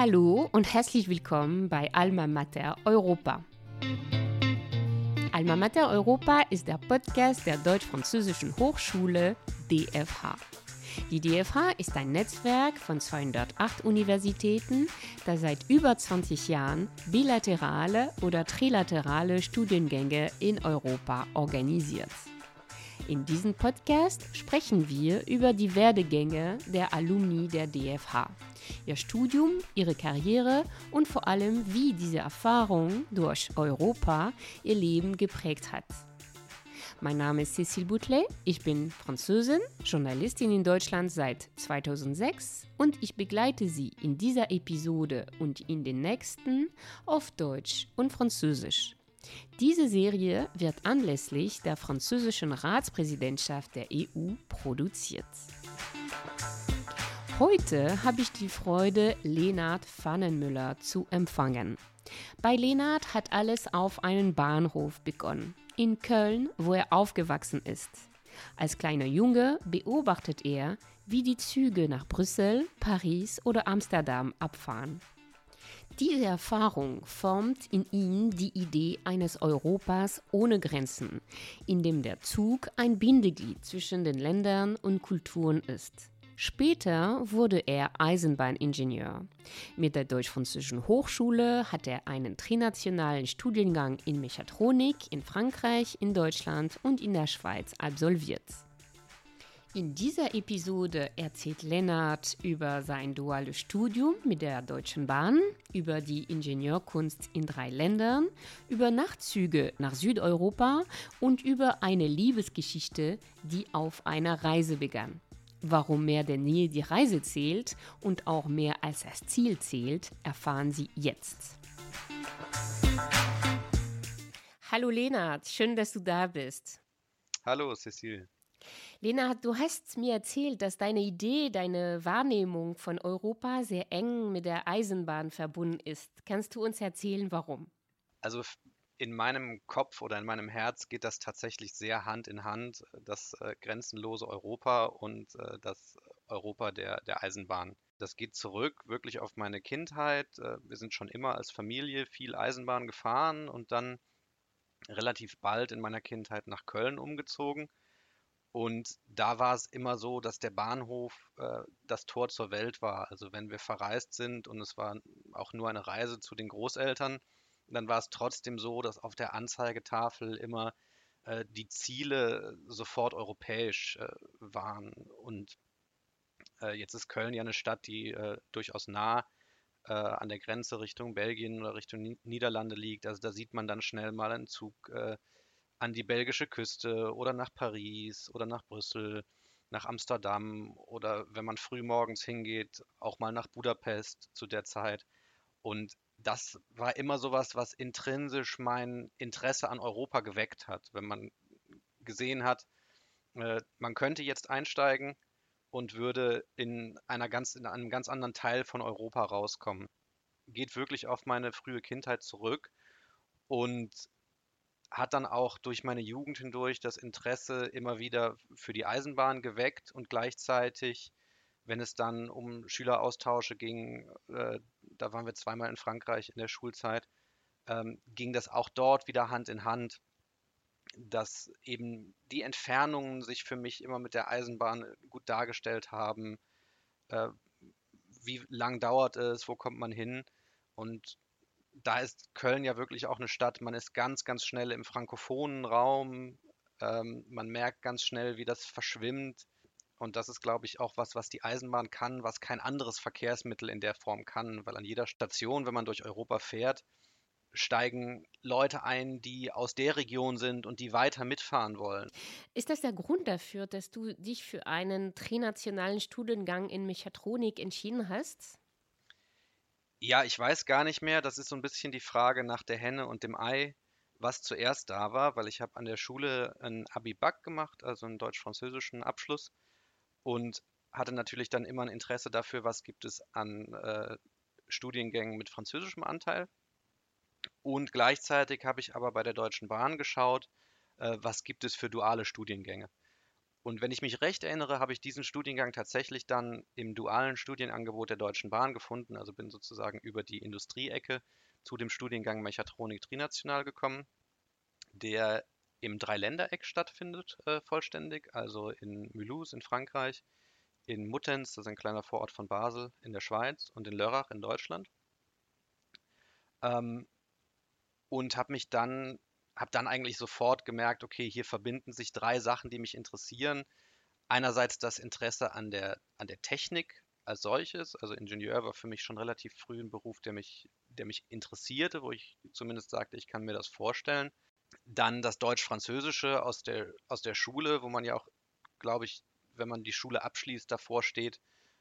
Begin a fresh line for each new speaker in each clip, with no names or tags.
Hallo und herzlich willkommen bei Alma Mater Europa. Alma Mater Europa ist der Podcast der Deutsch-Französischen Hochschule DFH. Die DFH ist ein Netzwerk von 208 Universitäten, das seit über 20 Jahren bilaterale oder trilaterale Studiengänge in Europa organisiert. In diesem Podcast sprechen wir über die Werdegänge der Alumni der DFH, ihr Studium, ihre Karriere und vor allem, wie diese Erfahrung durch Europa ihr Leben geprägt hat. Mein Name ist Cécile Boutelet, ich bin Französin, Journalistin in Deutschland seit 2006 und ich begleite Sie in dieser Episode und in den nächsten auf Deutsch und Französisch. Diese Serie wird anlässlich der französischen Ratspräsidentschaft der EU produziert. Heute habe ich die Freude, Lenard Pfannenmüller zu empfangen. Bei Lenard hat alles auf einen Bahnhof begonnen, in Köln, wo er aufgewachsen ist. Als kleiner Junge beobachtet er, wie die Züge nach Brüssel, Paris oder Amsterdam abfahren. Diese Erfahrung formt in ihm die Idee eines Europas ohne Grenzen, in dem der Zug ein Bindeglied zwischen den Ländern und Kulturen ist. Später wurde er Eisenbahningenieur. Mit der Deutsch-Französischen Hochschule hat er einen trinationalen Studiengang in Mechatronik in Frankreich, in Deutschland und in der Schweiz absolviert. In dieser Episode erzählt Lennart über sein duales Studium mit der Deutschen Bahn, über die Ingenieurkunst in drei Ländern, über Nachtzüge nach Südeuropa und über eine Liebesgeschichte, die auf einer Reise begann. Warum mehr denn nie die Reise zählt und auch mehr als das Ziel zählt, erfahren Sie jetzt. Hallo Lennart, schön, dass du da bist.
Hallo Cecile.
Lena, du hast mir erzählt, dass deine Idee, deine Wahrnehmung von Europa sehr eng mit der Eisenbahn verbunden ist. Kannst du uns erzählen, warum?
Also in meinem Kopf oder in meinem Herz geht das tatsächlich sehr Hand in Hand, das äh, grenzenlose Europa und äh, das Europa der, der Eisenbahn. Das geht zurück wirklich auf meine Kindheit. Äh, wir sind schon immer als Familie viel Eisenbahn gefahren und dann relativ bald in meiner Kindheit nach Köln umgezogen und da war es immer so, dass der Bahnhof äh, das Tor zur Welt war. Also wenn wir verreist sind und es war auch nur eine Reise zu den Großeltern, dann war es trotzdem so, dass auf der Anzeigetafel immer äh, die Ziele sofort europäisch äh, waren. Und äh, jetzt ist Köln ja eine Stadt, die äh, durchaus nah äh, an der Grenze Richtung Belgien oder Richtung Niederlande liegt. Also da sieht man dann schnell mal einen Zug an die belgische Küste oder nach Paris oder nach Brüssel, nach Amsterdam oder wenn man früh morgens hingeht, auch mal nach Budapest zu der Zeit. Und das war immer sowas, was intrinsisch mein Interesse an Europa geweckt hat, wenn man gesehen hat, äh, man könnte jetzt einsteigen und würde in einer ganz in einem ganz anderen Teil von Europa rauskommen. Geht wirklich auf meine frühe Kindheit zurück und hat dann auch durch meine Jugend hindurch das Interesse immer wieder für die Eisenbahn geweckt und gleichzeitig, wenn es dann um Schüleraustausche ging, äh, da waren wir zweimal in Frankreich in der Schulzeit, ähm, ging das auch dort wieder Hand in Hand, dass eben die Entfernungen sich für mich immer mit der Eisenbahn gut dargestellt haben. Äh, wie lang dauert es, wo kommt man hin? Und da ist Köln ja wirklich auch eine Stadt. Man ist ganz, ganz schnell im frankophonen Raum. Ähm, man merkt ganz schnell, wie das verschwimmt. Und das ist, glaube ich, auch was, was die Eisenbahn kann, was kein anderes Verkehrsmittel in der Form kann. Weil an jeder Station, wenn man durch Europa fährt, steigen Leute ein, die aus der Region sind und die weiter mitfahren wollen.
Ist das der Grund dafür, dass du dich für einen trinationalen Studiengang in Mechatronik entschieden hast?
Ja, ich weiß gar nicht mehr. Das ist so ein bisschen die Frage nach der Henne und dem Ei, was zuerst da war, weil ich habe an der Schule ein Abi-Bac gemacht, also einen deutsch-französischen Abschluss und hatte natürlich dann immer ein Interesse dafür, was gibt es an äh, Studiengängen mit französischem Anteil. Und gleichzeitig habe ich aber bei der Deutschen Bahn geschaut, äh, was gibt es für duale Studiengänge. Und wenn ich mich recht erinnere, habe ich diesen Studiengang tatsächlich dann im dualen Studienangebot der Deutschen Bahn gefunden. Also bin sozusagen über die Industrieecke zu dem Studiengang Mechatronik Trinational gekommen, der im Dreiländereck stattfindet, äh, vollständig, also in Mulhouse in Frankreich, in Muttenz, das ist ein kleiner Vorort von Basel in der Schweiz und in Lörrach in Deutschland. Ähm, und habe mich dann, habe dann eigentlich sofort gemerkt, okay, hier verbinden sich drei Sachen, die mich interessieren. Einerseits das Interesse an der, an der Technik als solches, also Ingenieur war für mich schon relativ früh ein Beruf, der mich, der mich interessierte, wo ich zumindest sagte, ich kann mir das vorstellen. Dann das Deutsch-Französische aus der, aus der Schule, wo man ja auch, glaube ich, wenn man die Schule abschließt, davor steht,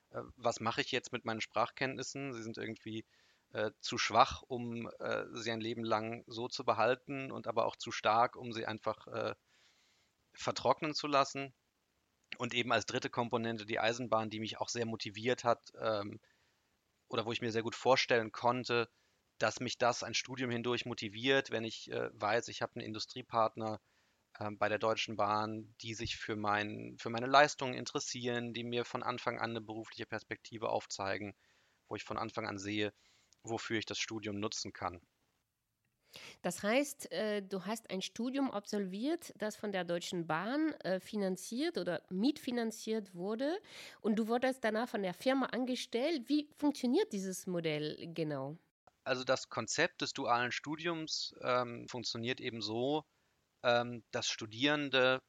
äh, was mache ich jetzt mit meinen Sprachkenntnissen? Sie sind irgendwie äh, zu schwach, um äh, sie ein Leben lang so zu behalten und aber auch zu stark, um sie einfach äh, vertrocknen zu lassen. Und eben als dritte Komponente die Eisenbahn, die mich auch sehr motiviert hat ähm, oder wo ich mir sehr gut vorstellen konnte, dass mich das ein Studium hindurch motiviert, wenn ich äh, weiß, ich habe einen Industriepartner äh, bei der Deutschen Bahn, die sich für, mein, für meine Leistungen interessieren, die mir von Anfang an eine berufliche Perspektive aufzeigen, wo ich von Anfang an sehe, wofür ich das Studium nutzen kann.
Das heißt, äh, du hast ein Studium absolviert, das von der Deutschen Bahn äh, finanziert oder mitfinanziert wurde und du wurdest danach von der Firma angestellt. Wie funktioniert dieses Modell genau?
Also das Konzept des dualen Studiums ähm, funktioniert eben so, ähm, dass Studierende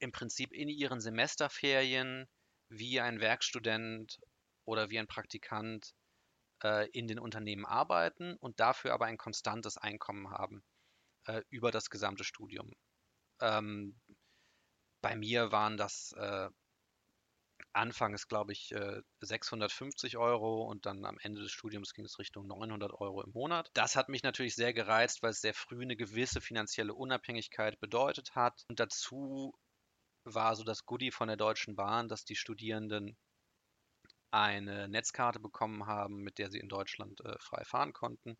im Prinzip in ihren Semesterferien wie ein Werkstudent oder wie ein Praktikant äh, in den Unternehmen arbeiten und dafür aber ein konstantes Einkommen haben äh, über das gesamte Studium. Ähm, bei mir waren das äh, anfangs, glaube ich, 650 äh, Euro und dann am Ende des Studiums ging es Richtung 900 Euro im Monat. Das hat mich natürlich sehr gereizt, weil es sehr früh eine gewisse finanzielle Unabhängigkeit bedeutet hat. Und dazu war so das Goodie von der Deutschen Bahn, dass die Studierenden eine Netzkarte bekommen haben, mit der sie in Deutschland äh, frei fahren konnten.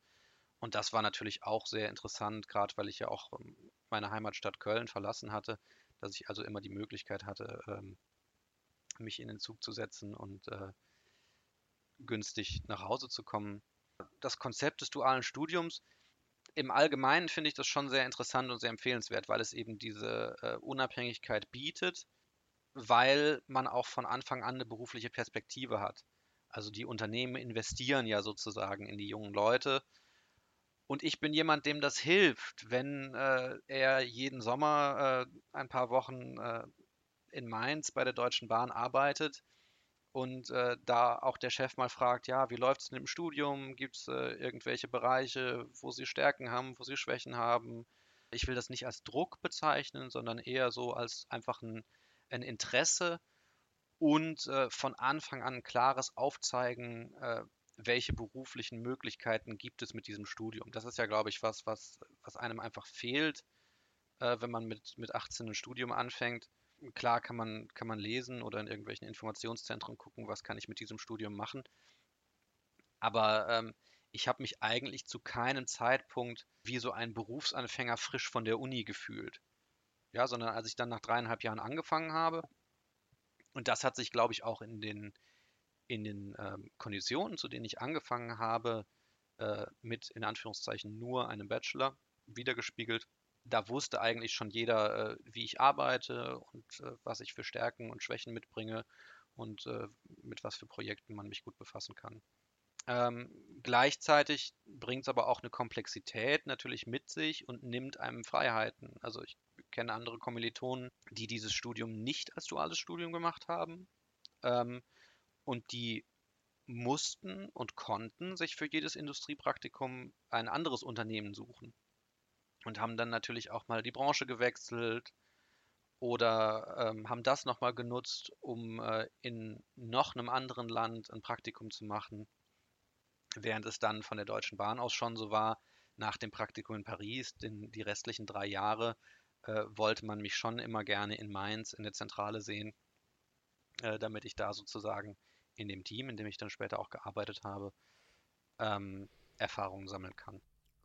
Und das war natürlich auch sehr interessant, gerade weil ich ja auch ähm, meine Heimatstadt Köln verlassen hatte, dass ich also immer die Möglichkeit hatte, ähm, mich in den Zug zu setzen und äh, günstig nach Hause zu kommen. Das Konzept des dualen Studiums, im Allgemeinen finde ich das schon sehr interessant und sehr empfehlenswert, weil es eben diese äh, Unabhängigkeit bietet weil man auch von Anfang an eine berufliche Perspektive hat. Also die Unternehmen investieren ja sozusagen in die jungen Leute. Und ich bin jemand, dem das hilft, wenn äh, er jeden Sommer äh, ein paar Wochen äh, in Mainz bei der Deutschen Bahn arbeitet und äh, da auch der Chef mal fragt, ja, wie läuft es denn im Studium? Gibt es äh, irgendwelche Bereiche, wo Sie Stärken haben, wo Sie Schwächen haben? Ich will das nicht als Druck bezeichnen, sondern eher so als einfach ein ein Interesse und äh, von Anfang an ein klares Aufzeigen, äh, welche beruflichen Möglichkeiten gibt es mit diesem Studium. Das ist ja, glaube ich, was, was, was einem einfach fehlt, äh, wenn man mit, mit 18 ein Studium anfängt. Klar kann man, kann man lesen oder in irgendwelchen Informationszentren gucken, was kann ich mit diesem Studium machen. Aber ähm, ich habe mich eigentlich zu keinem Zeitpunkt wie so ein Berufsanfänger frisch von der Uni gefühlt ja, sondern als ich dann nach dreieinhalb Jahren angefangen habe. Und das hat sich, glaube ich, auch in den, in den ähm, Konditionen, zu denen ich angefangen habe, äh, mit in Anführungszeichen nur einem Bachelor wiedergespiegelt. Da wusste eigentlich schon jeder, äh, wie ich arbeite und äh, was ich für Stärken und Schwächen mitbringe und äh, mit was für Projekten man mich gut befassen kann. Ähm, gleichzeitig bringt es aber auch eine Komplexität natürlich mit sich und nimmt einem Freiheiten. Also ich kenne andere Kommilitonen, die dieses Studium nicht als duales Studium gemacht haben ähm, und die mussten und konnten sich für jedes Industriepraktikum ein anderes Unternehmen suchen und haben dann natürlich auch mal die Branche gewechselt oder ähm, haben das nochmal genutzt, um äh, in noch einem anderen Land ein Praktikum zu machen während es dann von der Deutschen Bahn aus schon so war, nach dem Praktikum in Paris, den, die restlichen drei Jahre, äh, wollte man mich schon immer gerne in Mainz in der Zentrale sehen, äh, damit ich da sozusagen in dem Team, in dem ich dann später auch gearbeitet habe, ähm, Erfahrungen sammeln kann.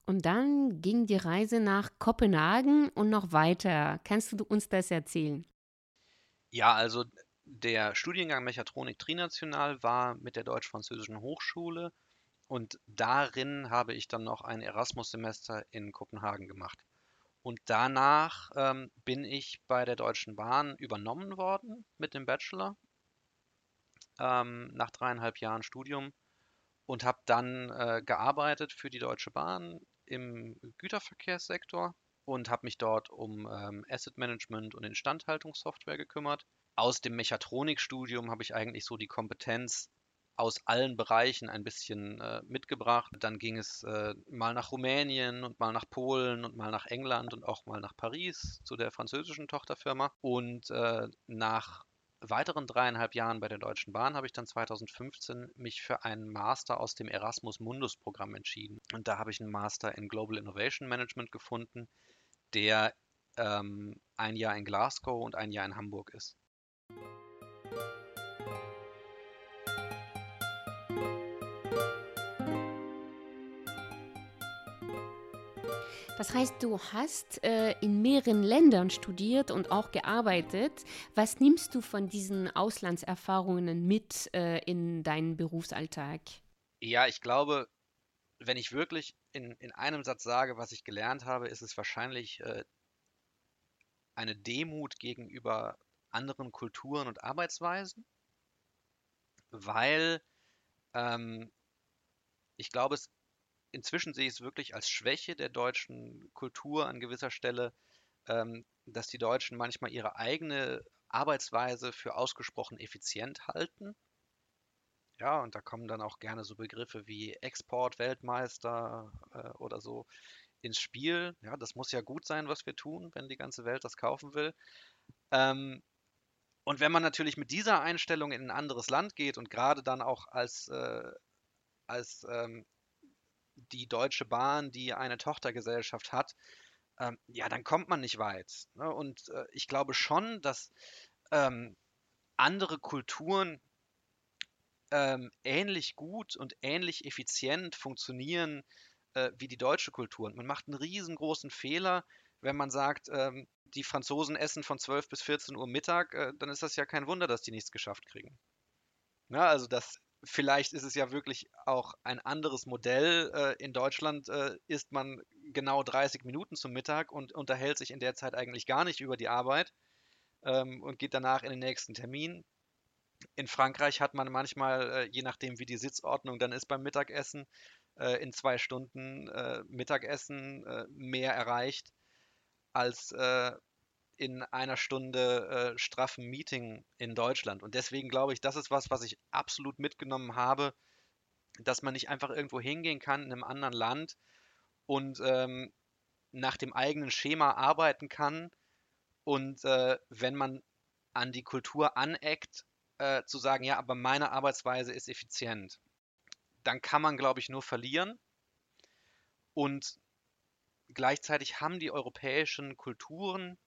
Und dann ging die Reise nach Kopenhagen und noch weiter. Kannst du uns das erzählen?
Ja, also der Studiengang Mechatronik Trinational war mit der Deutsch-Französischen Hochschule und darin habe ich dann noch ein Erasmus-Semester in Kopenhagen gemacht. Und danach ähm, bin ich bei der Deutschen Bahn übernommen worden mit dem Bachelor ähm, nach dreieinhalb Jahren Studium und habe dann äh, gearbeitet für die Deutsche Bahn im Güterverkehrssektor und habe mich dort um ähm, Asset Management und Instandhaltungssoftware gekümmert. Aus dem Mechatronikstudium habe ich eigentlich so die Kompetenz aus allen Bereichen ein bisschen äh, mitgebracht. Dann ging es äh, mal nach Rumänien und mal nach Polen und mal nach England und auch mal nach Paris zu der französischen Tochterfirma. Und äh, nach weiteren dreieinhalb Jahren bei der Deutschen Bahn habe ich dann 2015 mich für einen Master aus dem Erasmus Mundus Programm entschieden. Und da habe ich einen Master in Global Innovation Management gefunden, der ähm, ein Jahr in Glasgow und ein Jahr in Hamburg ist.
Das heißt, du hast äh, in mehreren Ländern studiert und auch gearbeitet. Was nimmst du von diesen Auslandserfahrungen mit äh, in deinen Berufsalltag?
Ja, ich glaube, wenn ich wirklich in, in einem Satz sage, was ich gelernt habe, ist es wahrscheinlich äh, eine Demut gegenüber anderen Kulturen und Arbeitsweisen, weil ähm, ich glaube, es inzwischen sehe ich es wirklich als Schwäche der deutschen Kultur an gewisser Stelle, ähm, dass die Deutschen manchmal ihre eigene Arbeitsweise für ausgesprochen effizient halten. Ja, und da kommen dann auch gerne so Begriffe wie Export-Weltmeister äh, oder so ins Spiel. Ja, das muss ja gut sein, was wir tun, wenn die ganze Welt das kaufen will. Ähm, und wenn man natürlich mit dieser Einstellung in ein anderes Land geht und gerade dann auch als, äh, als ähm, die Deutsche Bahn, die eine Tochtergesellschaft hat, ähm, ja, dann kommt man nicht weit. Ne? Und äh, ich glaube schon, dass ähm, andere Kulturen ähm, ähnlich gut und ähnlich effizient funktionieren äh, wie die deutsche Kultur. Und man macht einen riesengroßen Fehler, wenn man sagt, ähm, die Franzosen essen von 12 bis 14 Uhr Mittag, äh, dann ist das ja kein Wunder, dass die nichts geschafft kriegen. Ja, ne, also das vielleicht ist es ja wirklich auch ein anderes Modell. Äh, in Deutschland äh, isst man genau 30 Minuten zum Mittag und unterhält sich in der Zeit eigentlich gar nicht über die Arbeit ähm, und geht danach in den nächsten Termin. In Frankreich hat man manchmal, äh, je nachdem wie die Sitzordnung dann ist beim Mittagessen, in zwei Stunden Mittagessen mehr erreicht als in einer Stunde äh, straffen Meeting in Deutschland. Und deswegen glaube ich, das ist was, was ich absolut mitgenommen habe, dass man nicht einfach irgendwo hingehen kann in einem anderen Land und ähm, nach dem eigenen Schema arbeiten kann. Und äh, wenn man an die Kultur aneckt, äh, zu sagen, ja, aber meine Arbeitsweise ist effizient, dann kann man, glaube ich, nur verlieren. Und gleichzeitig haben die europäischen Kulturen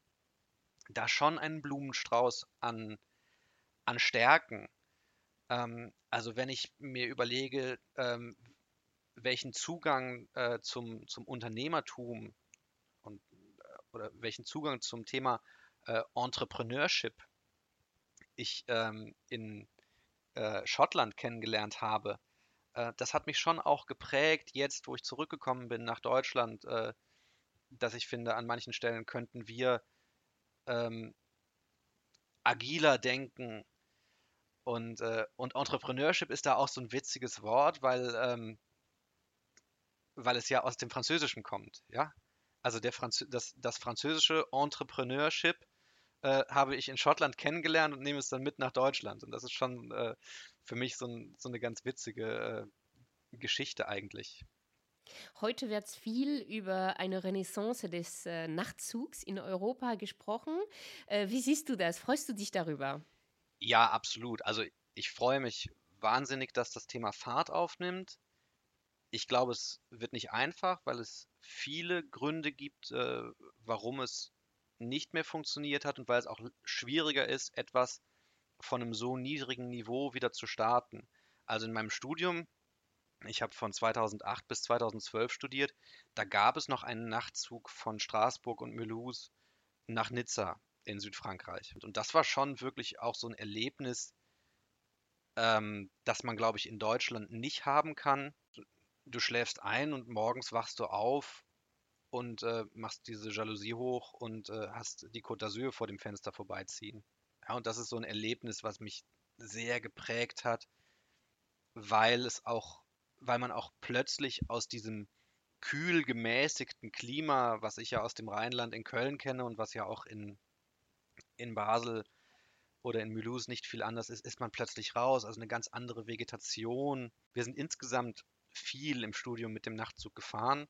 da schon einen Blumenstrauß an, an Stärken. Ähm, also wenn ich mir überlege, ähm, welchen Zugang äh, zum, zum Unternehmertum und, äh, oder welchen Zugang zum Thema äh, Entrepreneurship ich ähm, in äh, Schottland kennengelernt habe, äh, das hat mich schon auch geprägt, jetzt wo ich zurückgekommen bin nach Deutschland, äh, dass ich finde, an manchen Stellen könnten wir ähm, agiler denken. Und, äh, und Entrepreneurship ist da auch so ein witziges Wort, weil, ähm, weil es ja aus dem Französischen kommt. Ja? Also der Franz das, das französische Entrepreneurship äh, habe ich in Schottland kennengelernt und nehme es dann mit nach Deutschland. Und das ist schon äh, für mich so, ein, so, eine ganz witzige äh, Geschichte eigentlich.
Heute wird viel über eine Renaissance des äh, Nachtzugs in Europa gesprochen. Äh, wie siehst du das? Freust du dich darüber?
Ja, absolut. Also ich freue mich wahnsinnig, dass das Thema Fahrt aufnimmt. Ich glaube, es wird nicht einfach, weil es viele Gründe gibt, äh, warum es nicht mehr funktioniert hat und weil es auch schwieriger ist, etwas von einem so niedrigen Niveau wieder zu starten. Also in meinem Studium ich habe von 2008 bis 2012 studiert. Da gab es noch einen Nachtzug von Straßburg und Mulhouse nach Nizza. in Südfrankreich. Und das war schon wirklich auch so ein Erlebnis, ähm, das man, glaube ich, in Deutschland nicht haben kann. Du schläfst ein und morgens wachst du auf und äh, machst diese Jalousie hoch und äh, hast die Côte d'Azur vor dem Fenster vorbeiziehen. Ja, und das ist so ein Erlebnis, was mich sehr geprägt hat, weil es auch, weil man auch plötzlich aus diesem kühl gemäßigten Klima, was ich ja aus dem Rheinland in Köln kenne und was ja auch in, in Basel oder in Mulhouse nicht viel anders ist, ist man plötzlich raus. Also eine ganz andere Vegetation. Wir sind insgesamt viel im Studium mit dem Nachtzug gefahren.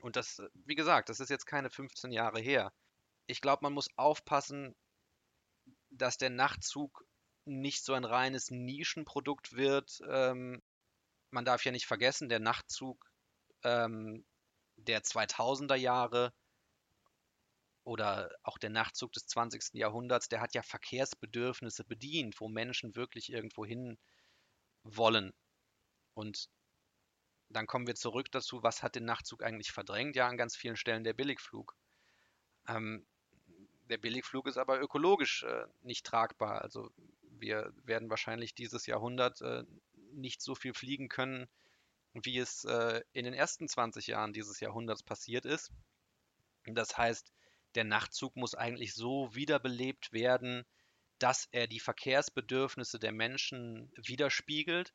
Und das, wie gesagt, das ist jetzt keine 15 Jahre her. Ich glaube, man muss aufpassen, dass der Nachtzug nicht so ein reines Nischenprodukt wird. Ähm, man darf ja nicht vergessen, der Nachtzug ähm, der 2000er Jahre oder auch der Nachtzug des 20. Jahrhunderts, der hat ja Verkehrsbedürfnisse bedient, wo Menschen wirklich irgendwo hin wollen. Und dann kommen wir zurück dazu, was hat den Nachtzug eigentlich verdrängt? Ja, an ganz vielen Stellen der Billigflug. Ähm, der Billigflug ist aber ökologisch äh, nicht tragbar. Also wir werden wahrscheinlich dieses Jahrhundert äh, nicht so viel fliegen können, wie es äh, in den ersten 20 Jahren dieses Jahrhunderts passiert ist. Das heißt, der Nachtzug muss eigentlich so wiederbelebt werden, dass er die Verkehrsbedürfnisse der Menschen widerspiegelt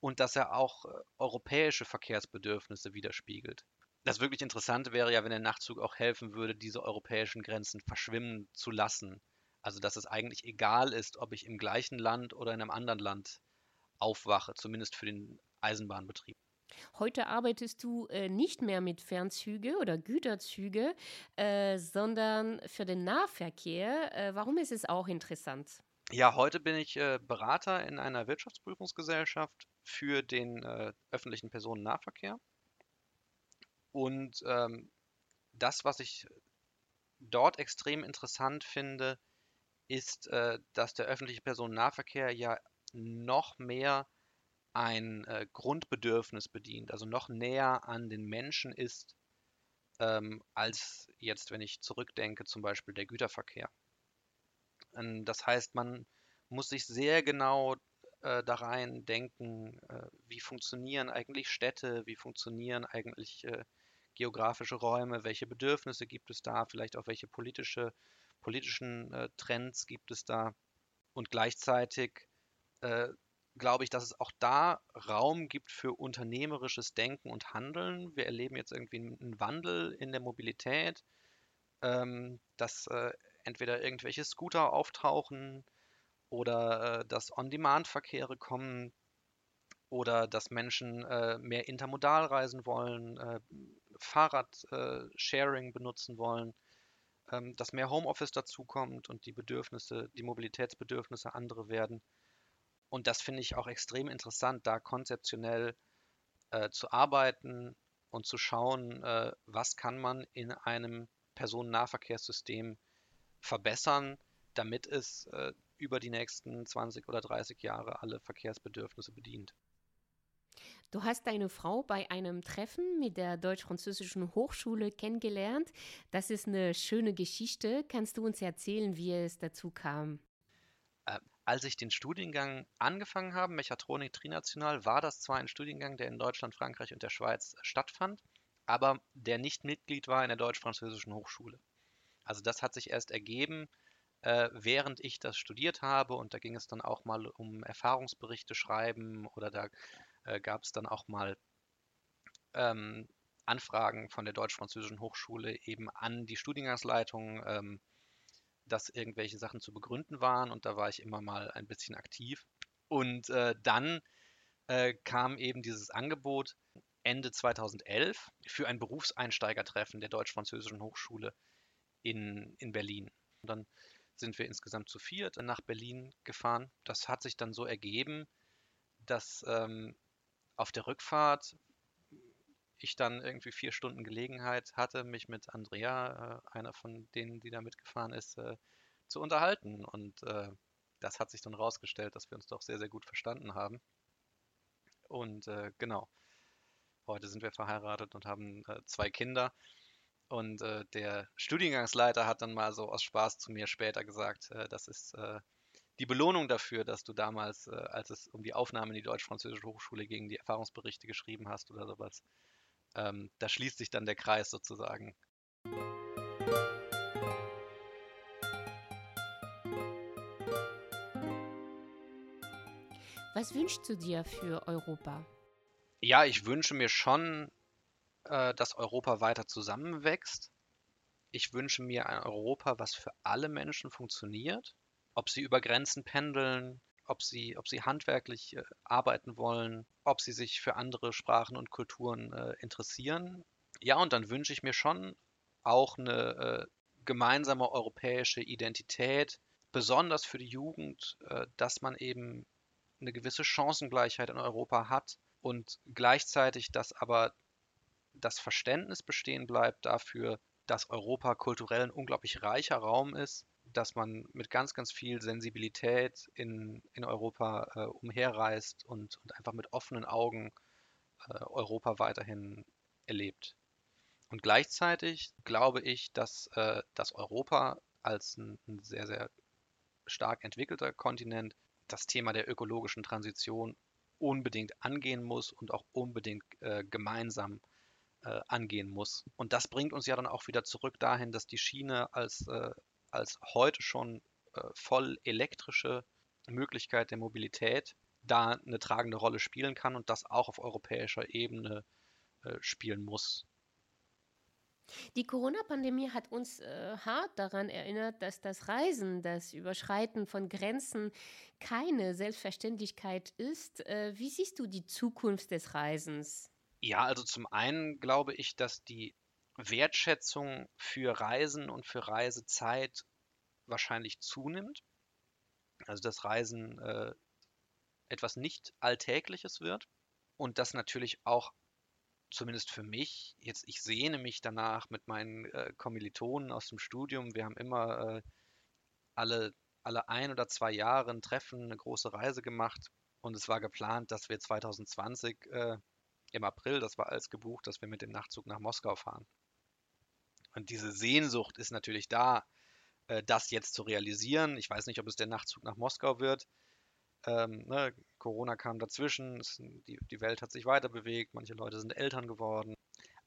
und dass er auch äh, europäische Verkehrsbedürfnisse widerspiegelt. Das wirklich Interessante wäre ja, wenn der Nachtzug auch helfen würde, diese europäischen Grenzen verschwimmen zu lassen. Also dass es eigentlich egal ist, ob ich im gleichen Land oder in einem anderen Land aufwache, zumindest für den Eisenbahnbetrieb.
Heute arbeitest du äh, nicht mehr mit Fernzüge oder Güterzüge, äh, sondern für den Nahverkehr. Äh, warum ist es auch interessant?
Ja, heute bin ich äh, Berater in einer Wirtschaftsprüfungsgesellschaft für den äh, öffentlichen Personennahverkehr. Und ähm, das, was ich dort extrem interessant finde, ist, äh, dass der öffentliche Personennahverkehr ja noch mehr ein äh, Grundbedürfnis bedient, also noch näher an den Menschen ist, ähm, als jetzt, wenn ich zurückdenke, zum Beispiel der Güterverkehr. Ähm, das heißt, man muss sich sehr genau äh, da rein denken, äh, wie funktionieren eigentlich Städte, wie funktionieren eigentlich äh, geografische Räume, welche Bedürfnisse gibt es da, vielleicht auch welche politische, politischen äh, Trends gibt es da. Und gleichzeitig äh, glaube ich, dass es auch da Raum gibt für unternehmerisches Denken und Handeln. Wir erleben jetzt irgendwie einen Wandel in der Mobilität, ähm, dass äh, entweder irgendwelche Scooter auftauchen oder äh, dass On-Demand-Verkehre kommen oder dass Menschen äh, mehr intermodal reisen wollen, äh, Fahrrad-Sharing benutzen wollen, ähm, dass mehr Homeoffice dazukommt und die Bedürfnisse, die Mobilitätsbedürfnisse andere werden. Und das finde ich auch extrem interessant, da konzeptionell äh, zu arbeiten und zu schauen, äh, was kann man in einem Personennahverkehrssystem verbessern, damit es äh, über die nächsten 20 oder 30 Jahre alle Verkehrsbedürfnisse bedient.
Du hast deine Frau bei einem Treffen mit der Deutsch-Französischen Hochschule kennengelernt. Das ist eine schöne Geschichte. Kannst du uns erzählen, wie es dazu kam?
Äh, als ich den Studiengang angefangen habe, Mechatronik Trinational, war das zwar ein Studiengang, der in Deutschland, Frankreich und der Schweiz stattfand, aber der nicht Mitglied war in der Deutsch-Französischen Hochschule. Also das hat sich erst ergeben, äh, während ich das studiert habe und da ging es dann auch mal um Erfahrungsberichte schreiben oder da äh, gab es dann auch mal ähm, Anfragen von der Deutsch-Französischen Hochschule eben an die Studiengangsleitung. Ähm, dass irgendwelche Sachen zu begründen waren und da war ich immer mal ein bisschen aktiv. Und äh, dann äh, kam eben dieses Angebot Ende 2011 für ein Berufseinsteigertreffen der Deutsch-Französischen Hochschule in, in Berlin. Und dann sind wir insgesamt zu viert nach Berlin gefahren. Das hat sich dann so ergeben, dass ähm, auf der Rückfahrt ich dann irgendwie vier Stunden Gelegenheit hatte, mich mit Andrea, äh, einer von denen, die da mitgefahren ist, äh, zu unterhalten. Und äh, das hat sich dann rausgestellt, dass wir uns doch sehr, sehr gut verstanden haben. Und äh, genau, heute sind wir verheiratet und haben äh, zwei Kinder. Und äh, der Studiengangsleiter hat dann mal so aus Spaß zu mir später gesagt, das ist die Belohnung dafür, dass du damals, als es um die Aufnahme in die Deutsch-Französische Hochschule ging, die Erfahrungsberichte geschrieben hast oder sowas. Ähm, da schließt sich dann der Kreis sozusagen.
Was wünschst du dir für Europa?
Ja, ich wünsche mir schon, äh, dass Europa weiter zusammenwächst. Ich wünsche mir ein Europa, was für alle Menschen funktioniert, ob sie über Grenzen pendeln, ob sie, ob sie handwerklich äh, arbeiten wollen, ob sie sich für andere Sprachen und Kulturen äh, interessieren. Ja, und dann wünsche ich mir schon auch eine äh, gemeinsame europäische Identität, besonders für die Jugend, äh, dass man eben eine gewisse Chancengleichheit in Europa hat und gleichzeitig, dass aber das Verständnis bestehen bleibt dafür, dass Europa kulturell ein unglaublich reicher Raum ist, dass man mit ganz, ganz viel Sensibilität in, in Europa äh, umherreist und, und einfach mit offenen Augen äh, Europa weiterhin erlebt. Und gleichzeitig glaube ich, dass, äh, dass Europa als ein, ein sehr, sehr stark entwickelter Kontinent das Thema der ökologischen Transition unbedingt angehen muss und auch unbedingt äh, gemeinsam äh, angehen muss. Und das bringt uns ja dann auch wieder zurück dahin, dass die Schiene als, äh, als heute schon äh, voll elektrische Möglichkeit der Mobilität da eine tragende Rolle spielen kann und das auch auf europäischer Ebene äh, spielen muss.
Die Corona-Pandemie hat uns äh, hart daran erinnert, dass das Reisen, das Überschreiten von Grenzen keine Selbstverständlichkeit ist. Äh, wie siehst du die Zukunft des Reisens?
Ja, also zum einen glaube ich, dass die Wertschätzung für Reisen und für Reisezeit wahrscheinlich zunimmt. Also dass Reisen äh, etwas nicht Alltägliches wird und dass natürlich auch zumindest für mich, jetzt ich sehne mich danach mit meinen äh, Kommilitonen aus dem Studium. Wir haben immer äh, alle, alle ein oder zwei Jahre ein Treffen, eine große Reise gemacht. Und es war geplant, dass wir 2020 äh, im April, das war alles gebucht, dass wir mit dem Nachtzug nach Moskau fahren. Und diese Sehnsucht ist natürlich da, äh, das jetzt zu realisieren. Ich weiß nicht, ob es der Nachtzug nach Moskau wird. Ähm, ne, Corona kam dazwischen, es, die, die Welt hat sich weiter bewegt, manche Leute sind Eltern geworden.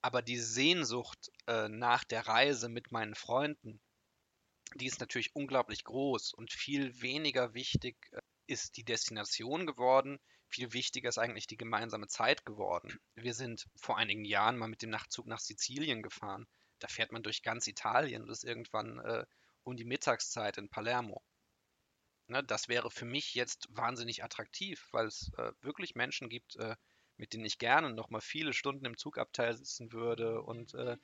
Aber die Sehnsucht äh, nach der Reise mit meinen Freunden, die ist natürlich unglaublich groß und viel weniger wichtig äh, ist die Destination geworden. Viel wichtiger ist eigentlich die gemeinsame Zeit geworden. Wir sind vor einigen Jahren mal mit dem Nachtzug nach Sizilien gefahren. Da fährt man durch ganz Italien und ist irgendwann äh, um die Mittagszeit in Palermo. Ne, das wäre für mich jetzt wahnsinnig attraktiv, weil es äh, wirklich Menschen gibt, äh, mit denen ich gerne noch mal viele Stunden im Zugabteil sitzen würde und äh,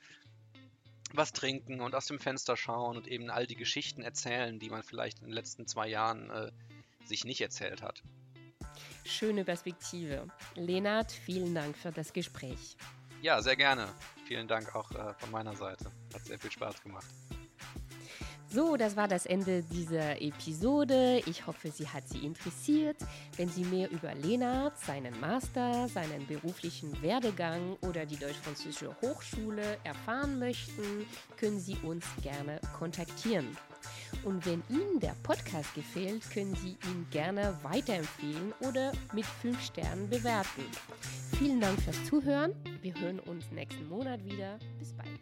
was trinken und aus dem Fenster schauen und eben all die Geschichten erzählen, die man vielleicht in den letzten zwei Jahren äh, sich nicht erzählt hat.
Schöne Perspektive. Lenard, vielen Dank für das Gespräch.
Ja, sehr gerne. Vielen Dank auch äh, von meiner Seite. Hat sehr viel Spaß gemacht.
So, das war das Ende dieser Episode. Ich hoffe, sie hat Sie interessiert. Wenn Sie mehr über Lenart, seinen Master, seinen beruflichen Werdegang oder die Deutsch-Französische Hochschule erfahren möchten, können Sie uns gerne kontaktieren. Und wenn Ihnen der Podcast gefällt, können Sie ihn gerne weiterempfehlen oder mit 5 Sternen bewerten. Vielen Dank fürs Zuhören. Wir hören uns nächsten Monat wieder. Bis bald.